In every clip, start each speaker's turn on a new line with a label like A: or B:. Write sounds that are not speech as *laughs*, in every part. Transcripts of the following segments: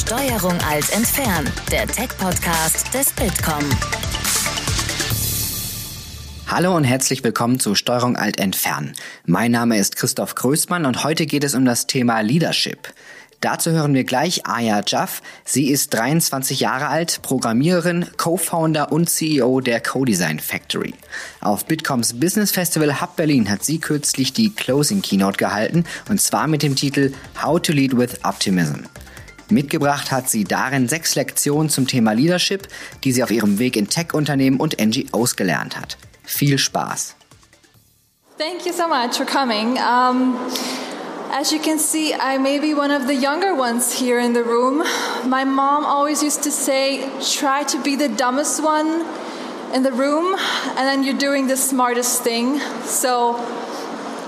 A: Steuerung alt entfernen, der Tech-Podcast des Bitkom.
B: Hallo und herzlich willkommen zu Steuerung alt entfernen. Mein Name ist Christoph Größmann und heute geht es um das Thema Leadership. Dazu hören wir gleich Aya Jaff. Sie ist 23 Jahre alt, Programmiererin, Co-Founder und CEO der Co-Design Factory. Auf Bitcoms Business Festival Hub Berlin hat sie kürzlich die Closing Keynote gehalten und zwar mit dem Titel How to Lead with Optimism. Mitgebracht hat sie darin sechs Lektionen zum Thema Leadership, die sie auf ihrem Weg in Tech-Unternehmen und NGOs gelernt hat. Viel Spaß!
C: Thank you so much for coming. Um As you can see, I may be one of the younger ones here in the room. My mom always used to say, try to be the dumbest one in the room, and then you're doing the smartest thing. So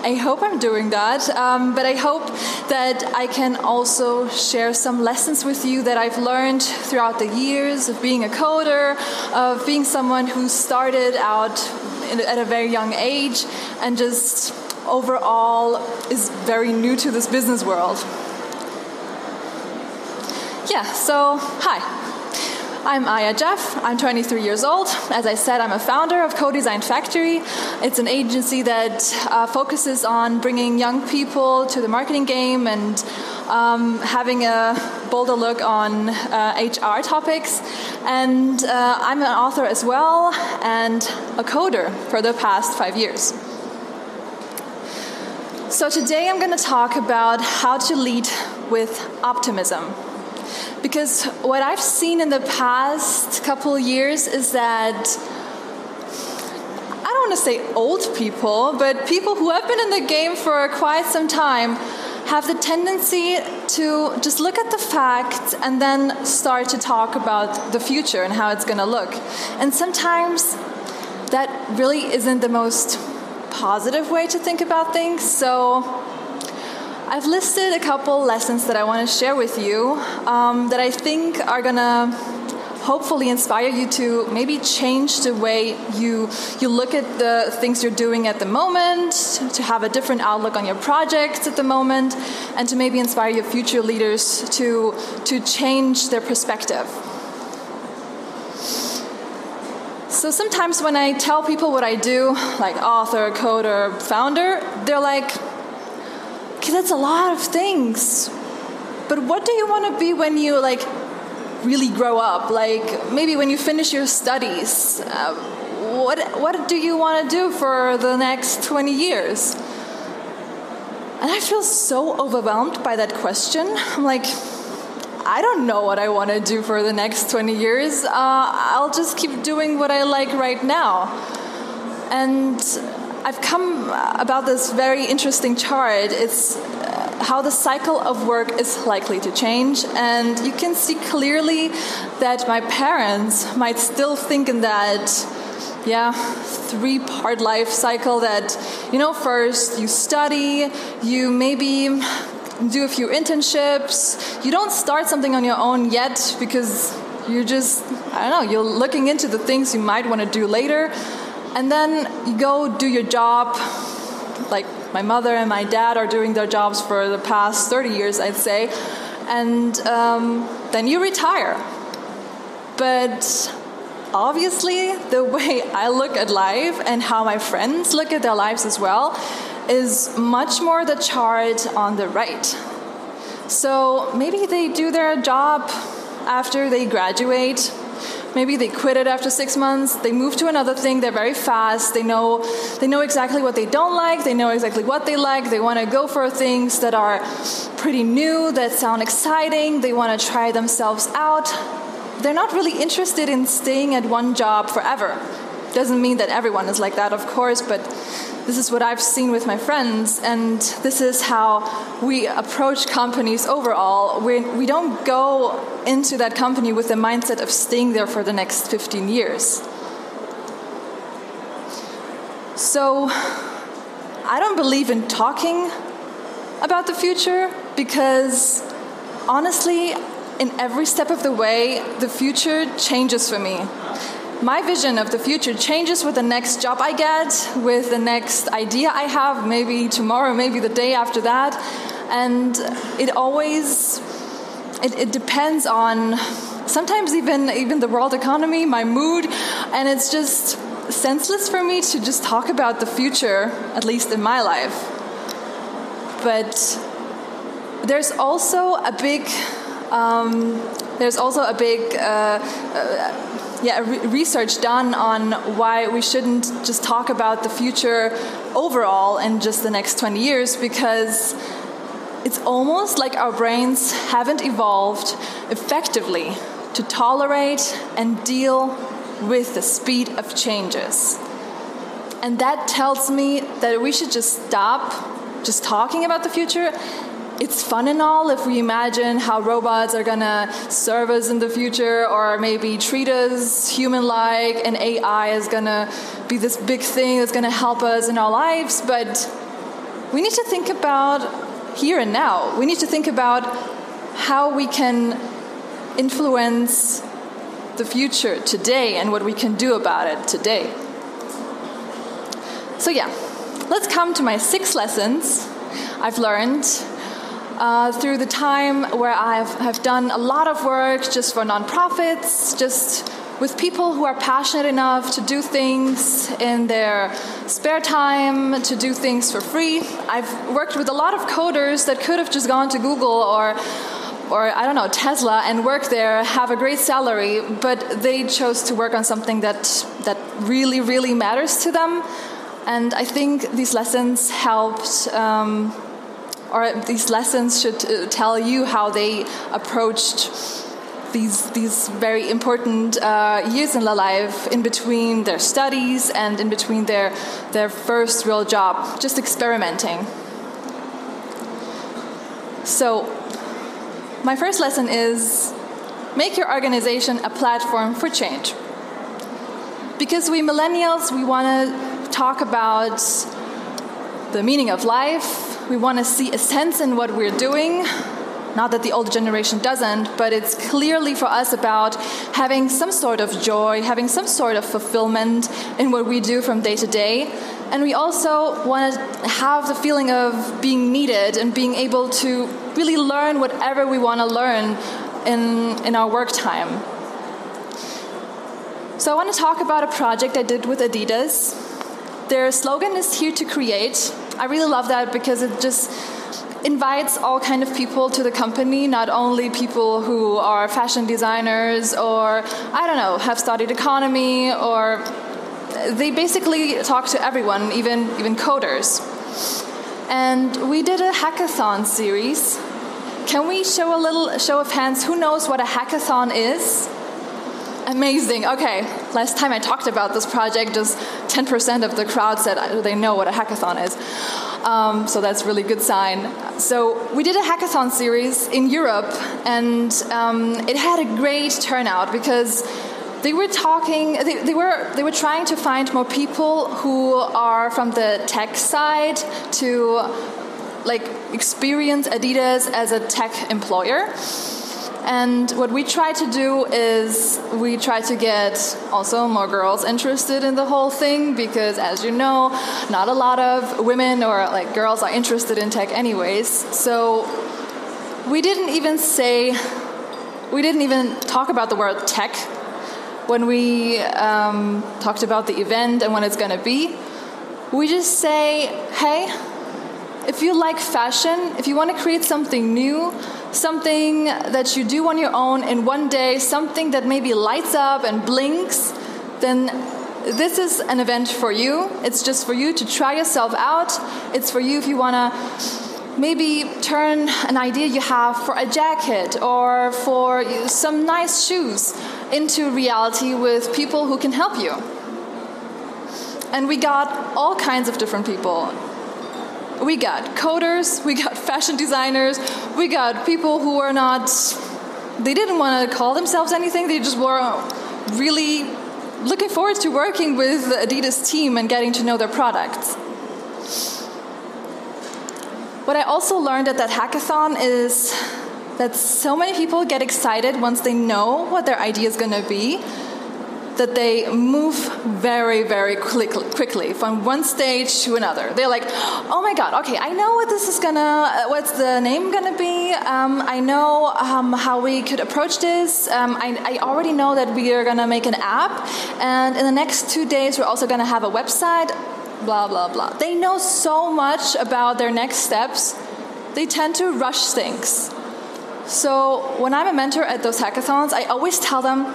C: I hope I'm doing that. Um, but I hope that I can also share some lessons with you that I've learned throughout the years of being a coder, of being someone who started out at a very young age and just overall is very new to this business world. Yeah, so hi. I'm Aya Jaff. I'm 23 years old. As I said, I'm a founder of Co-Design Factory. It's an agency that uh, focuses on bringing young people to the marketing game and um, having a bolder look on uh, HR topics. And uh, I'm an author as well and a coder for the past five years. So, today I'm going to talk about how to lead with optimism. Because what I've seen in the past couple years is that I don't want to say old people, but people who have been in the game for quite some time have the tendency to just look at the facts and then start to talk about the future and how it's going to look. And sometimes that really isn't the most positive way to think about things. So I've listed a couple lessons that I want to share with you um, that I think are going to hopefully inspire you to maybe change the way you you look at the things you're doing at the moment to have a different outlook on your projects at the moment and to maybe inspire your future leaders to to change their perspective. So sometimes when I tell people what I do, like author, coder, founder, they're like, that's a lot of things. But what do you want to be when you like really grow up? Like maybe when you finish your studies, uh, what what do you want to do for the next 20 years? And I feel so overwhelmed by that question. I'm like, I don't know what I want to do for the next 20 years. Uh, I'll just keep doing what I like right now. And I've come about this very interesting chart. It's uh, how the cycle of work is likely to change. And you can see clearly that my parents might still think in that, yeah, three part life cycle that, you know, first you study, you maybe do a few internships. You don't start something on your own yet because you're just, I don't know, you're looking into the things you might want to do later. And then you go do your job. Like my mother and my dad are doing their jobs for the past 30 years, I'd say. And um, then you retire. But obviously, the *laughs* way I look at life and how my friends look at their lives as well is much more the chart on the right. So maybe they do their job after they graduate. Maybe they quit it after six months. They move to another thing. They're very fast. They know they know exactly what they don't like. They know exactly what they like. They want to go for things that are pretty new, that sound exciting. They want to try themselves out. They're not really interested in staying at one job forever. Doesn't mean that everyone is like that, of course, but this is what I've seen with my friends, and this is how we approach companies overall. we we do not go into that company with the mindset of staying there for the next 15 years. So, I don't believe in talking about the future because honestly, in every step of the way, the future changes for me my vision of the future changes with the next job I get, with the next idea I have, maybe tomorrow, maybe the day after that. And it always it, it depends on sometimes even even the world economy, my mood, and it's just senseless for me to just talk about the future, at least in my life. But there's also a big um, there's also a big uh, uh, yeah re research done on why we shouldn't just talk about the future overall in just the next 20 years because it's almost like our brains haven't evolved effectively to tolerate and deal with the speed of changes. And that tells me that we should just stop just talking about the future. It's fun and all if we imagine how robots are gonna serve us in the future or maybe treat us human like, and AI is gonna be this big thing that's gonna help us in our lives. But we need to think about here and now. We need to think about how we can influence the future today and what we can do about it today. So, yeah, let's come to my six lessons I've learned uh, through the time where I've done a lot of work just for nonprofits, just with people who are passionate enough to do things in their spare time, to do things for free. I've worked with a lot of coders that could have just gone to Google or or I don't know, Tesla and work there, have a great salary, but they chose to work on something that, that really, really matters to them. And I think these lessons helped, um, or these lessons should uh, tell you how they approached these these very important uh, years in their life, in between their studies and in between their their first real job, just experimenting. So my first lesson is make your organization a platform for change. Because we millennials, we want to talk about the meaning of life, we want to see a sense in what we're doing. Not that the older generation doesn't, but it's clearly for us about having some sort of joy, having some sort of fulfillment in what we do from day to day. And we also want to have the feeling of being needed and being able to really learn whatever we want to learn in, in our work time. So, I want to talk about a project I did with Adidas. Their slogan is Here to Create. I really love that because it just invites all kind of people to the company not only people who are fashion designers or i don't know have studied economy or they basically talk to everyone even even coders and we did a hackathon series. Can we show a little show of hands? Who knows what a hackathon is? Amazing. Okay, last time I talked about this project, just 10% of the crowd said they know what a hackathon is. Um, so that's really good sign. So we did a hackathon series in Europe, and um, it had a great turnout because they were talking they, they, were they were trying to find more people who are from the tech side to like experience adidas as a tech employer and what we try to do is we try to get also more girls interested in the whole thing because as you know not a lot of women or like girls are interested in tech anyways. So we didn't even say we didn't even talk about the word tech when we um, talked about the event and when it's going to be, we just say, hey, if you like fashion, if you want to create something new, something that you do on your own in one day, something that maybe lights up and blinks, then this is an event for you. It's just for you to try yourself out. It's for you if you want to maybe turn an idea you have for a jacket or for some nice shoes into reality with people who can help you. And we got all kinds of different people. We got coders, we got fashion designers, we got people who were not, they didn't want to call themselves anything, they just were really looking forward to working with the Adidas team and getting to know their products. What I also learned at that hackathon is that so many people get excited once they know what their idea is going to be. That they move very, very quickly from one stage to another. They're like, oh my god, okay, I know what this is gonna, what's the name gonna be. Um, I know um, how we could approach this. Um, I, I, already know that we are gonna make an app, and in the next two days, we're also gonna have a website. Blah blah blah. They know so much about their next steps. They tend to rush things. So when I'm a mentor at those hackathons, I always tell them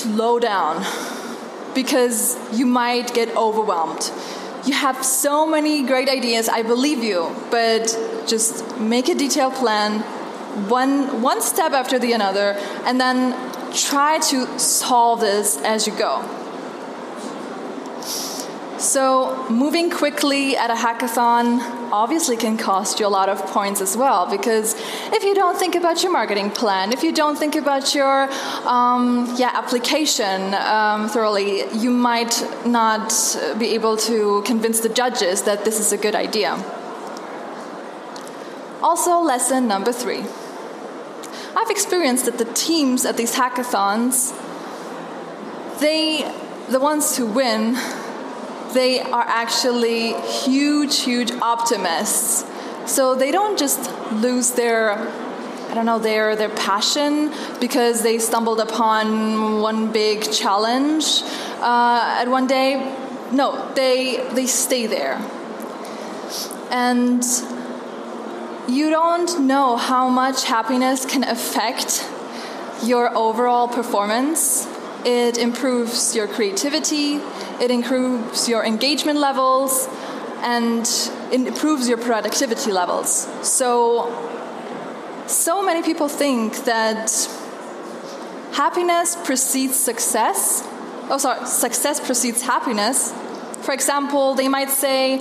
C: slow down because you might get overwhelmed. You have so many great ideas, I believe you, but just make a detailed plan, one, one step after the another, and then try to solve this as you go. So, moving quickly at a hackathon obviously can cost you a lot of points as well because if you don't think about your marketing plan, if you don't think about your um, yeah, application um, thoroughly, you might not be able to convince the judges that this is a good idea. Also, lesson number three. I've experienced that the teams at these hackathons, they, the ones who win, they are actually huge, huge optimists. So they don't just lose their I don't know their their passion because they stumbled upon one big challenge uh, at one day. No, they they stay there, and you don't know how much happiness can affect your overall performance. It improves your creativity it improves your engagement levels and it improves your productivity levels. So, so many people think that happiness precedes success. Oh, sorry, success precedes happiness. For example, they might say,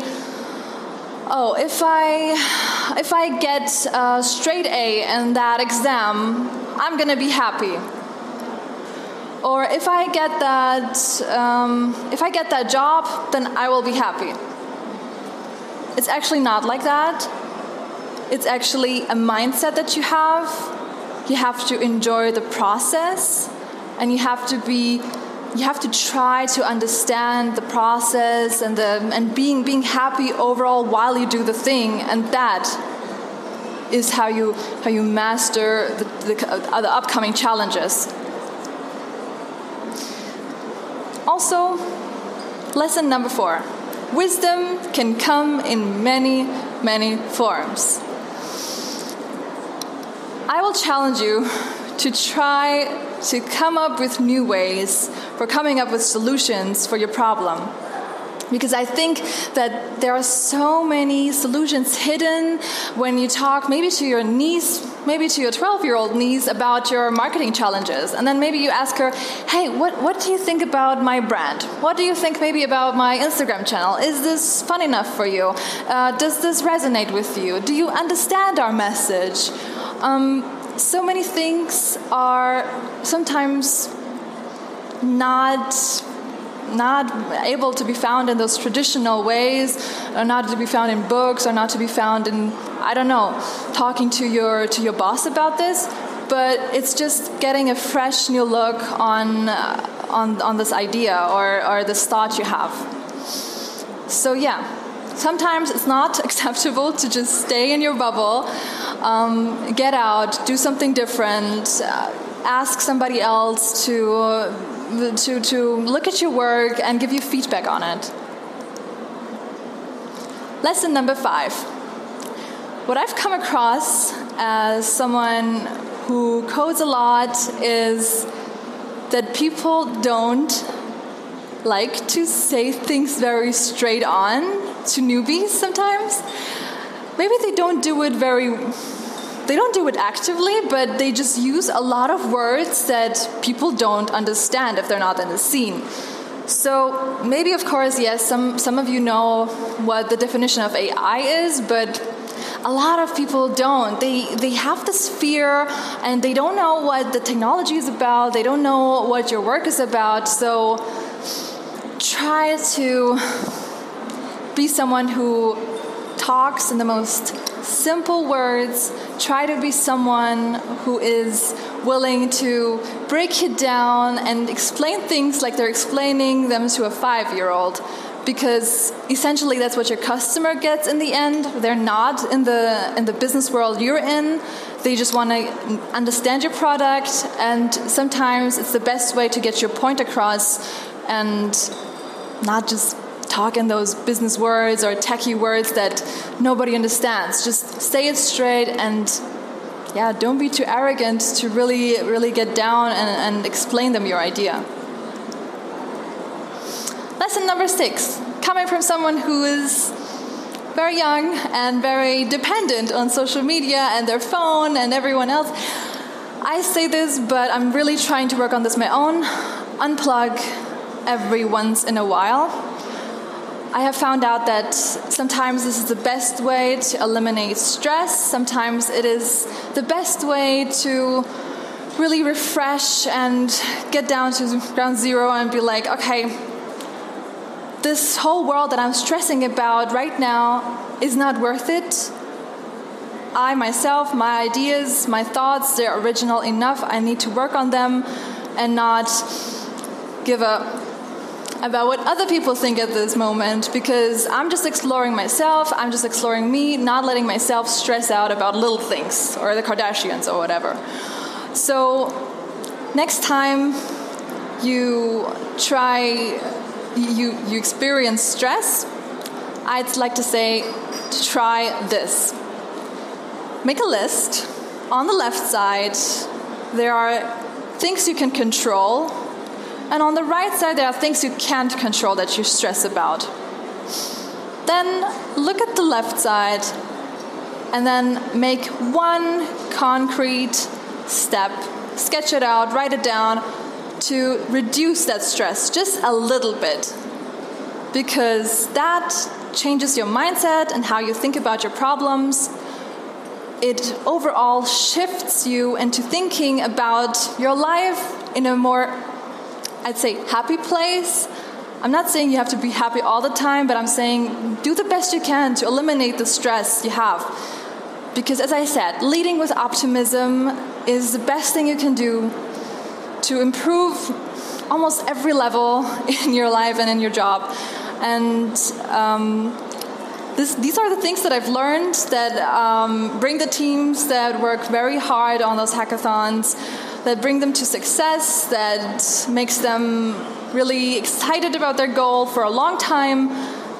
C: "Oh, if I if I get a straight A in that exam, I'm gonna be happy." Or if I get that, um, if I get that job, then I will be happy. It's actually not like that. It's actually a mindset that you have. You have to enjoy the process, and you have to be you have to try to understand the process and the and being being happy overall while you do the thing and that is how you how you master the, the, uh, the upcoming challenges Also, lesson number four wisdom can come in many, many forms. I will challenge you to try to come up with new ways for coming up with solutions for your problem because I think that there are so many solutions hidden when you talk maybe to your niece, maybe to your 12 year old niece about your marketing challenges. And then maybe you ask her, hey, what, what do you think about my brand? What do you think maybe about my Instagram channel? Is this fun enough for you? Uh, does this resonate with you? Do you understand our message? Um, so many things are sometimes not not able to be found in those traditional ways, or not to be found in books, or not to be found in I don't know, talking to your to your boss about this. But it's just getting a fresh new look on uh, on on this idea or or this thought you have. So yeah. Sometimes it's not *laughs* acceptable to just stay in your bubble, um, get out, do something different, uh, ask somebody else to to, to look at your work and give you feedback on it. Lesson number five. What I've come across as someone who codes a lot is that people don't like to say things very straight on to newbies sometimes. Maybe they don't do it very they don't do it actively, but they just use a lot of words that people don't understand if they're not in the scene. So maybe, of course, yes, some, some of you know what the definition of AI is, but a lot of people don't. They, they have this fear and they don't know what the technology is about, they don't know what your work is about. So try to be someone who talks in the most simple words. Try to be someone who is willing to break it down and explain things like they're explaining them to a five year old. Because essentially, that's what your customer gets in the end. They're not in the in the business world you're in. They just want to understand your product, and sometimes it's the best way to get your point across, and not just talk in those business words or techie words that nobody understands. Just say it straight and yeah, don't be too arrogant to really, really get down and, and explain them your idea. Lesson number six coming from someone who is very young and very dependent on social media and their phone and everyone else. I say this, but I'm really trying to work on this my own. Unplug every once in a while I have found out that sometimes this is the best way to eliminate stress, sometimes it is the best way to really refresh and get down to ground zero and be like, okay, this whole world that I'm stressing about right now is not worth it. I myself, my ideas, my thoughts, they're original enough. I need to work on them and not give up about what other people think at this moment because I'm just exploring myself, I'm just exploring me, not letting myself stress out about little things or the Kardashians or whatever. So, next time you try, you, you experience stress, I'd like to say to try this. Make a list. On the left side, there are things you can control and on the right side, there are things you can't control that you stress about. Then look at the left side and then make one concrete step, sketch it out, write it down to reduce that stress just a little bit. Because that changes your mindset and how you think about your problems. It overall shifts you into thinking about your life in a more I'd say, happy place. I'm not saying you have to be happy all the time, but I'm saying do the best you can to eliminate the stress you have. Because, as I said, leading with optimism is the best thing you can do to improve almost every level *laughs* in your life and in your job. And um, this, these are the things that I've learned that um, bring the teams that work very hard on those hackathons that bring them to success, that makes them really excited about their goal for a long time.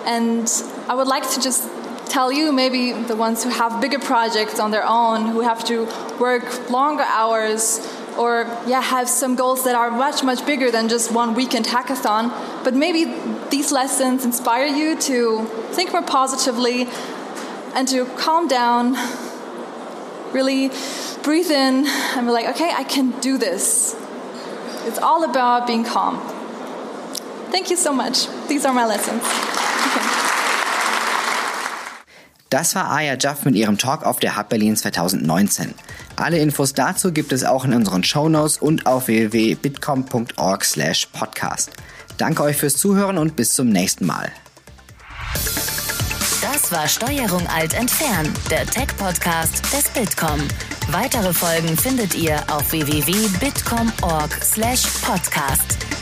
C: And I would like to just tell you, maybe the ones who have bigger projects on their own, who have to work longer hours, or yeah, have some goals that are much, much bigger than just one weekend hackathon. But maybe these lessons inspire you to think more positively and to calm down, really breathe in and be like, okay, I can do this. It's all about being calm. Thank you so much. These are my lessons. Okay. *laughs*
B: Das war Aya Jaff mit ihrem Talk auf der Hub Berlin 2019. Alle Infos dazu gibt es auch in unseren Shownotes und auf www.bitcom.org slash podcast. Danke euch fürs Zuhören und bis zum nächsten Mal.
A: Das war Steuerung Alt Entfernen, der Tech-Podcast des Bitkom. Weitere Folgen findet ihr auf www.bitcom.org/podcast.